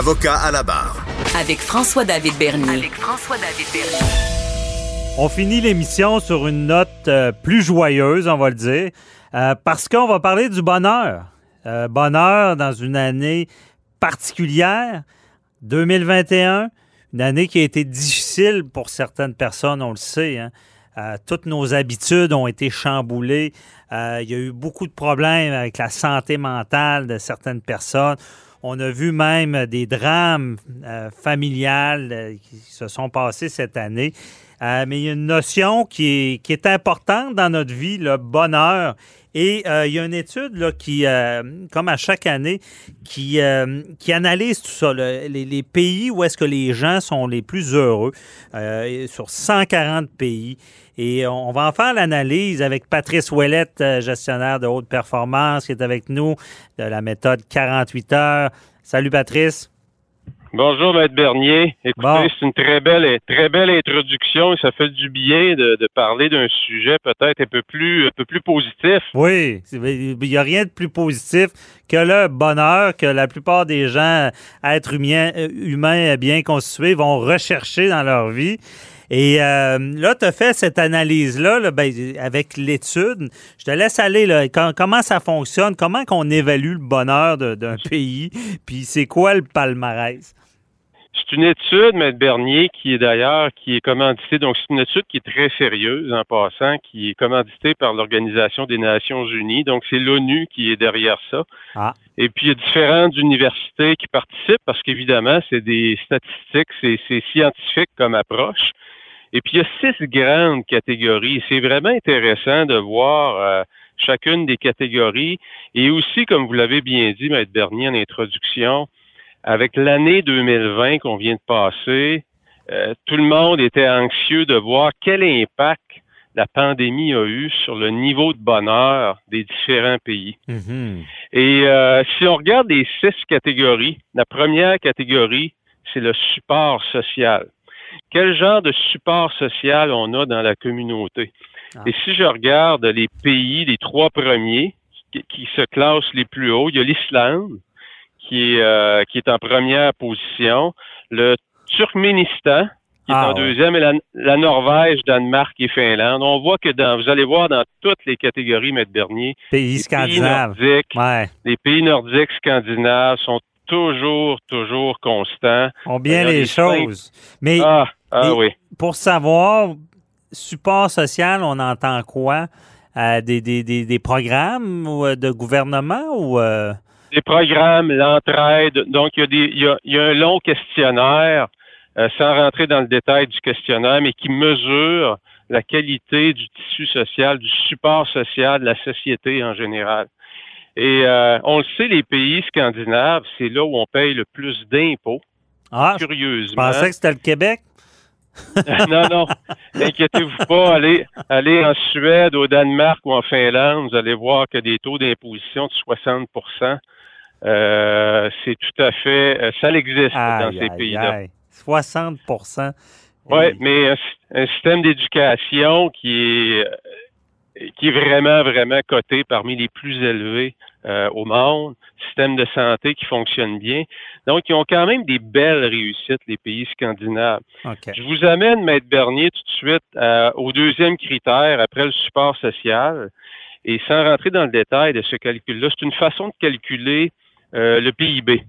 Avocat à la barre. Avec François-David Bernier. Avec François-David Bernier. On finit l'émission sur une note euh, plus joyeuse, on va le dire, euh, parce qu'on va parler du bonheur. Euh, bonheur dans une année particulière, 2021, une année qui a été difficile pour certaines personnes, on le sait. Hein. toutes nos habitudes ont été chamboulées. il y a eu beaucoup de problèmes avec la santé mentale de certaines personnes. On a vu même des drames euh, familiales euh, qui se sont passés cette année. Euh, mais il y a une notion qui est, qui est importante dans notre vie, le bonheur. Et il y a une étude là, qui, comme à chaque année, qui, qui analyse tout ça, les, les, pays où est-ce que les gens sont les plus heureux, sur 140 pays. Et on va en faire l'analyse avec Patrice Ouellette, gestionnaire de haute performance, qui est avec nous de la méthode 48 heures. Salut Patrice. Bonjour, Maître Bernier. Écoutez, c'est une très belle, très belle introduction et ça fait du bien de, parler d'un sujet peut-être un peu plus, un peu plus positif. Oui, il n'y a rien de plus positif que le bonheur que la plupart des gens, êtres humains, humains bien constitués, vont rechercher dans leur vie. Et euh, là, tu as fait cette analyse-là ben, avec l'étude. Je te laisse aller. Là. comment ça fonctionne? Comment qu'on évalue le bonheur d'un pays? Puis c'est quoi le palmarès? C'est une étude, M. Bernier, qui est d'ailleurs, qui est commanditée, donc c'est une étude qui est très sérieuse en passant, qui est commanditée par l'Organisation des Nations Unies, donc c'est l'ONU qui est derrière ça. Ah. Et puis il y a différentes universités qui participent parce qu'évidemment, c'est des statistiques, c'est scientifique comme approche. Et puis, il y a six grandes catégories. C'est vraiment intéressant de voir euh, chacune des catégories. Et aussi, comme vous l'avez bien dit, Maître Bernier, en introduction, avec l'année 2020 qu'on vient de passer, euh, tout le monde était anxieux de voir quel impact la pandémie a eu sur le niveau de bonheur des différents pays. Mm-hmm. Et euh, si on regarde les six catégories, la première catégorie, c'est le support social quel genre de support social on a dans la communauté? Ah. Et si je regarde les pays, les trois premiers qui, se classent les plus hauts, il y a l'Islande qui est euh, qui est en première position, le Turkménistan qui est ah, en deuxième et la, Norvège, Danemark et Finlande. On voit que dans, vous allez voir dans toutes les catégories, Maître Bernier, pays scandinaves, les pays nordiques scandinaves sont toujours, toujours constant. On bien les choses. Mais ah, ah oui. pour savoir, support social, on entend quoi? Euh, des, des, des, programmes euh, de gouvernement ou... Euh? Des programmes, l'entraide. Donc, il y, a des, il, y a, il y a un long questionnaire, sans rentrer dans le détail du questionnaire, mais qui mesure la qualité du tissu social, du support social de la société en général. Et euh, on le sait, les pays scandinaves, c'est là où on paye le plus d'impôts. Ah, curieusement. Je pensais que c'était le Québec. non, non. Inquiétez-vous pas. Allez, allez en Suède, au Danemark ou en Finlande, vous allez voir que des taux d'imposition de 60% euh, c'est tout à fait. Euh, ça existe dans ces pays-là. 60% Oui, mais un système d'éducation qui est qui est vraiment, vraiment coté parmi les plus élevés euh, au monde, système de santé qui fonctionne bien. Donc, ils ont quand même des belles réussites, les pays scandinaves. Je vous amène, Maître Bernier, tout de suite euh, au deuxième critère, après le support social. Et sans rentrer dans le détail de ce calcul-là, c'est une façon de calculer euh, le PIB.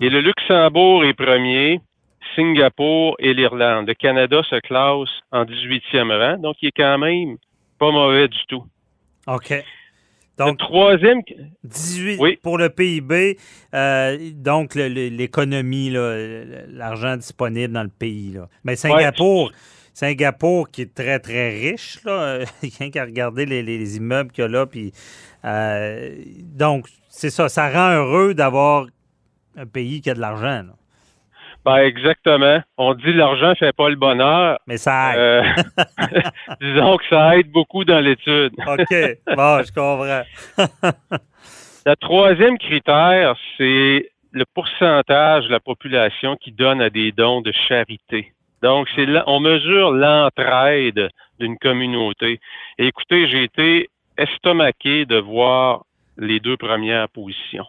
Et le Luxembourg est premier, Singapour et l'Irlande. Le Canada se classe en 18e rang, donc il est quand même pas mauvais du tout. OK. Donc, le troisième. 18 pour le PIB, euh, donc l'économie, l'argent disponible dans le pays. Là. Mais Singapour, Singapour qui est très, très riche, là, rien qu'à regarder les, immeubles qu'il y a là. Puis, euh, donc, c'est ça, ça rend heureux d'avoir un pays qui a de l'argent. Ben, exactement. On dit l'argent fait pas le bonheur. Mais ça aide. Euh, disons que ça aide beaucoup dans l'étude. OK. Bon, je comprends. Le troisième critère, c'est le pourcentage de la population qui donne à des dons de charité. Donc, c'est on mesure l'entraide d'une communauté. Et écoutez, j'ai été estomaqué de voir les deux premières positions.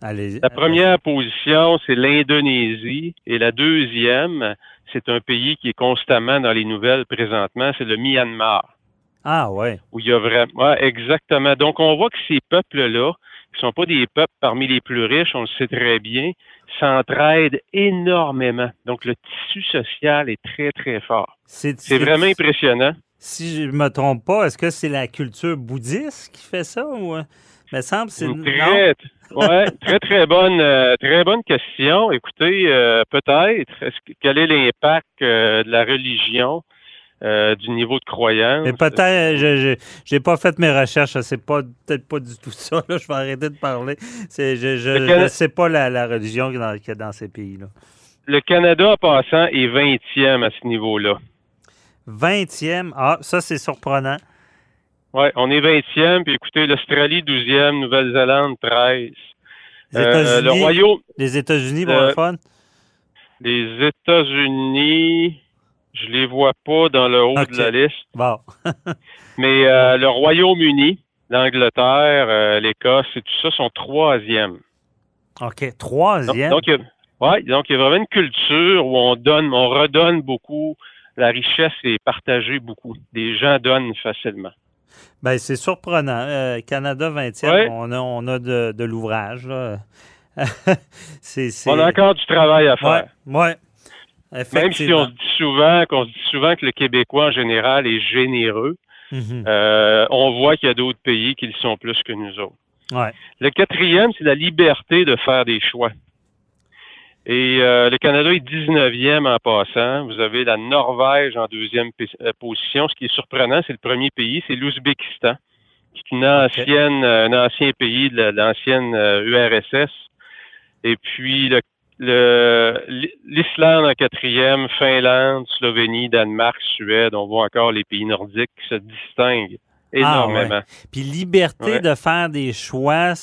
Allez. La première position, c'est l'Indonésie. Et la deuxième, c'est un pays qui est constamment dans les nouvelles présentement, c'est le Myanmar. Ah ouais. Où il y a vraiment. Ouais, exactement. Donc, on voit que ces peuples-là, qui sont pas des peuples parmi les plus riches, on le sait très bien, s'entraident énormément. Donc, le tissu social est très, très fort. C'est vraiment impressionnant. Si je me trompe pas, est-ce que c'est la culture bouddhiste qui fait ça ou me semble c'est très, ouais, très, très bonne, euh, très bonne question. Écoutez, euh, peut-être, quel est l'impact euh, de la religion, du niveau de croyance? Mais peut-être, je j'ai pas fait mes recherches, sais pas, peut-être pas du tout ça. Là, je vais arrêter de parler. C'est, je, je, Le Cana- je sais pas la, la religion qu'il y a dans, qu'il y a dans ces pays-là. Le Canada, en passant, est 20e à ce niveau-là. 20e, ah, ça c'est surprenant. Ouais, on est 20e, puis écoutez, l'Australie 12e, Nouvelle-Zélande 13. Les Euh, États-Unis, le Royaume, les États-Unis, pour Euh, le fun? les États-Unis, je les vois pas dans le haut de la liste, Bon. mais euh, le Royaume-Uni, l'Angleterre, euh, l'Écosse et tout ça sont troisième. OK. Donc, Troisième. donc, il y a- ouais, donc il y a vraiment une culture où on donne, on redonne beaucoup. La richesse est partagée beaucoup. Des gens donnent facilement. Ben, c'est surprenant. Euh, Canada 20e, Ouais. on a, on a de, de l'ouvrage. On a encore du travail à faire. Ouais, ouais. Même si on se dit souvent qu'on se dit souvent que le Québécois en général est généreux, Mhm. euh, on voit qu'il y a d'autres pays qui le sont plus que nous autres. Ouais. Le quatrième, c'est la liberté de faire des choix. Et euh, le Canada est 19e en passant. Vous avez la Norvège en deuxième euh, position. Ce qui est surprenant, c'est le premier pays, c'est l'Ouzbékistan, qui est une ancienne, euh, un ancien pays de la- de l'ancienne URSS. Et puis le l'Islande en quatrième, Finlande, Slovénie, Danemark, Suède, on voit encore les pays nordiques qui se distinguent énormément. Puis liberté Ouais. de faire des choix.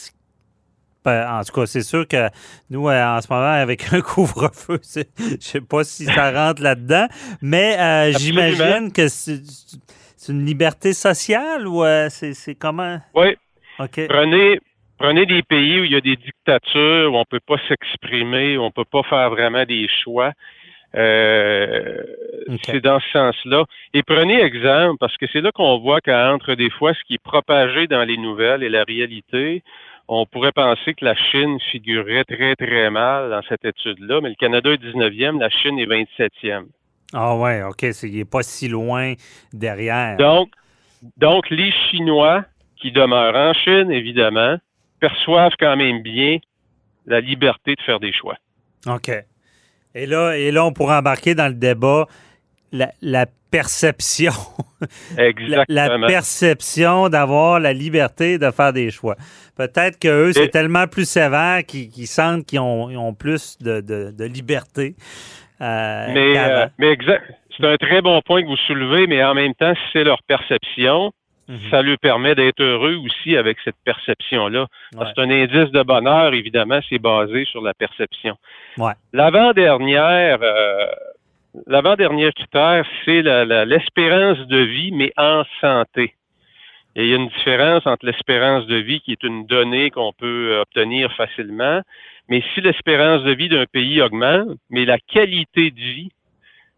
En tout cas, c'est sûr que nous, euh, en ce moment, avec un couvre-feu, je sais pas si ça rentre là-dedans, mais euh, j'imagine que c'est une liberté sociale ou euh, c'est comment? Oui, OK. Prenez, prenez des pays où il y a des dictatures, où on peut pas s'exprimer, où on peut pas faire vraiment des choix. Euh. C'est dans ce sens-là. Et prenez exemple, parce que c'est là qu'on voit qu'entre des fois ce qui est propagé dans les nouvelles et la réalité, on pourrait penser que la Chine figurerait très, très mal dans cette étude-là, mais le Canada est 19e, la Chine est 27e. Ah ouais, OK. c'est- Il n'est pas si loin derrière. Donc, donc, les Chinois qui demeurent en Chine, évidemment, perçoivent quand même bien la liberté de faire des choix. OK. Et là, et là, on pourrait embarquer dans le débat la, la perception. Exactement. la perception d'avoir la liberté de faire des choix. Peut-être qu'eux, c'est tellement plus sévère qu'ils sentent qu'ils ont, plus de, de- de liberté. euh, mais euh, mais exact. C'est un très bon point que vous soulevez, mais en même temps, si c'est leur perception, Mhm. ça leur permet d'être heureux aussi avec cette perception-là. Ouais. C'est un indice de bonheur, évidemment, c'est basé sur la perception. Ouais. L'avant-dernière, euh, l'avant-dernier critère, c'est l'espérance de vie, mais en santé. Et il y a une différence entre l'espérance de vie, qui est une donnée qu'on peut euh, obtenir facilement, mais si l'espérance de vie d'un pays augmente, mais la qualité de vie,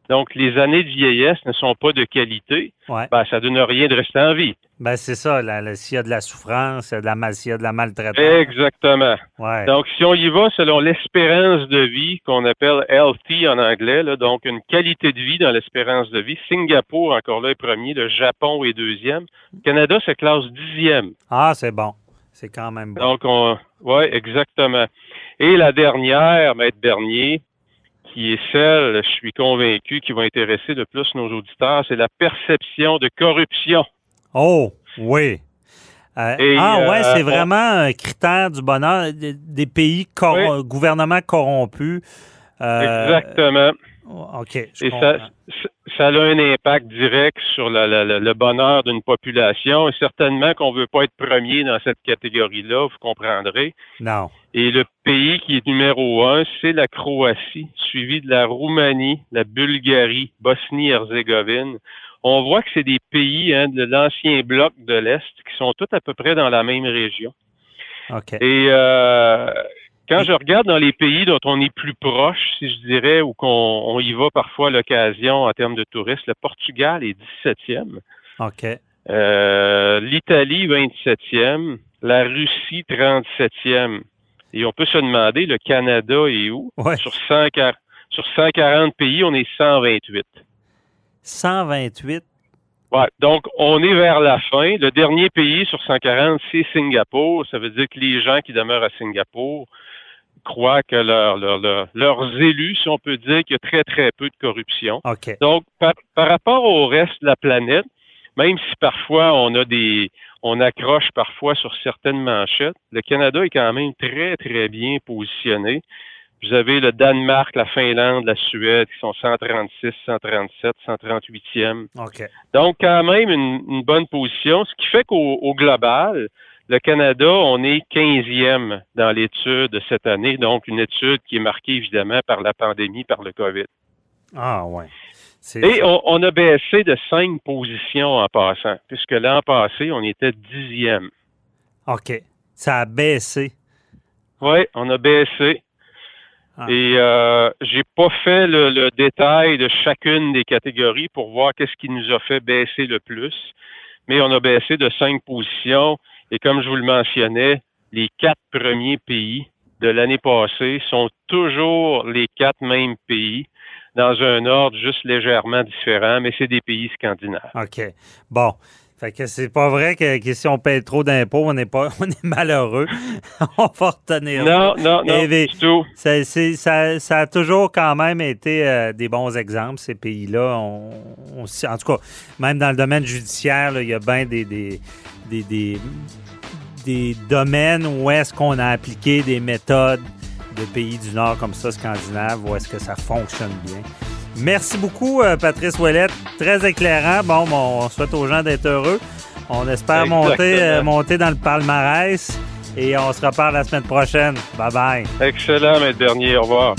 donc les années de vieillesse ne sont pas de qualité, Ouais. ben, ça donne rien de rester en vie. Ben, c'est ça. S'il y a de la souffrance, s'il y a de la, mal- s'il y a de la maltraitance. Exactement. Ouais. Donc, si on y va selon l'espérance de vie qu'on appelle healthy en anglais, là, donc une qualité de vie dans l'espérance de vie, Singapour, encore là, est premier, le Japon est deuxième, le Canada se classe dixième. Ah, c'est bon. C'est quand même bon. Donc, on, ouais, exactement. Et la dernière, Maître Bernier, qui est celle, je suis convaincu, qui va intéresser le plus nos auditeurs, c'est la perception de corruption. Oh, oui. Euh, Et, ah, ouais, euh, c'est on- vraiment un critère du bonheur. Des, des pays, cor- Oui. gouvernements corrompus, Euh, Exactement. OK. Et ça, ça, a un impact direct sur le bonheur d'une population. Et certainement qu'on ne veut pas être premier dans cette catégorie-là, vous comprendrez. Non. Et le pays qui est numéro un, c'est la Croatie, suivi de la Roumanie, la Bulgarie, Bosnie-Herzégovine. On voit que c'est des pays hein, de l'ancien bloc de l'Est qui sont tous à peu près dans la même région. OK. Et euh, quand je regarde dans les pays dont on est plus proche, si je dirais, ou qu'on y va parfois à l'occasion en termes de touristes, le Portugal est 17e. OK. Euh, L'Italie, 27e. La Russie, 37e. Et on peut se demander, le Canada est où? Sur, 140, sur 140 pays, on est 128. 128? Ouais, donc on est vers la fin. Le dernier pays sur 140, c'est Singapour. Ça veut dire que les gens qui demeurent à Singapour croient que leurs élus, si on peut dire qu'il y a très, très peu de corruption. Donc, par, rapport au reste de la planète, même si parfois on a des on accroche parfois sur certaines manchettes, le Canada est quand même très, très bien positionné. Vous avez le Danemark, la Finlande, la Suède qui sont 136, 137, 138e. Donc, quand même une, bonne position, ce qui fait qu'au global, le Canada, on est 15e dans l'étude de cette année, donc une étude qui est marquée évidemment par la pandémie, par le COVID. Ah ouais. Et on, a baissé de cinq positions en passant, puisque l'an passé, on était dixième. OK. Ça a baissé. Oui, on a baissé. Ah. Et euh, j'ai pas fait le, le, détail de chacune des catégories pour voir qu'est-ce qui nous a fait baisser le plus, mais on a baissé de cinq positions. Et comme je vous le mentionnais, les quatre premiers pays de l'année passée sont toujours les quatre mêmes pays dans un ordre juste légèrement différent, mais c'est des pays scandinaves. OK. Bon. Fait que c'est pas vrai que, si on paye trop d'impôts, on n'est pas on est malheureux. on va retenir. Non, non, non, du tout. Ça, ça, a toujours quand même été euh, des bons exemples, ces pays-là. On, en tout cas, même dans le domaine judiciaire, il y a bien des, des, des, des, domaines où est-ce qu'on a appliqué des méthodes de pays du Nord comme ça, scandinave, où est-ce que ça fonctionne bien. Merci beaucoup, euh, Patrice Ouellette. Très éclairant. Bon, on souhaite aux gens d'être heureux. On espère monter, euh, monter dans le palmarès et on se reparle la semaine prochaine. Bye bye. Excellent, maître Bernier. Au revoir.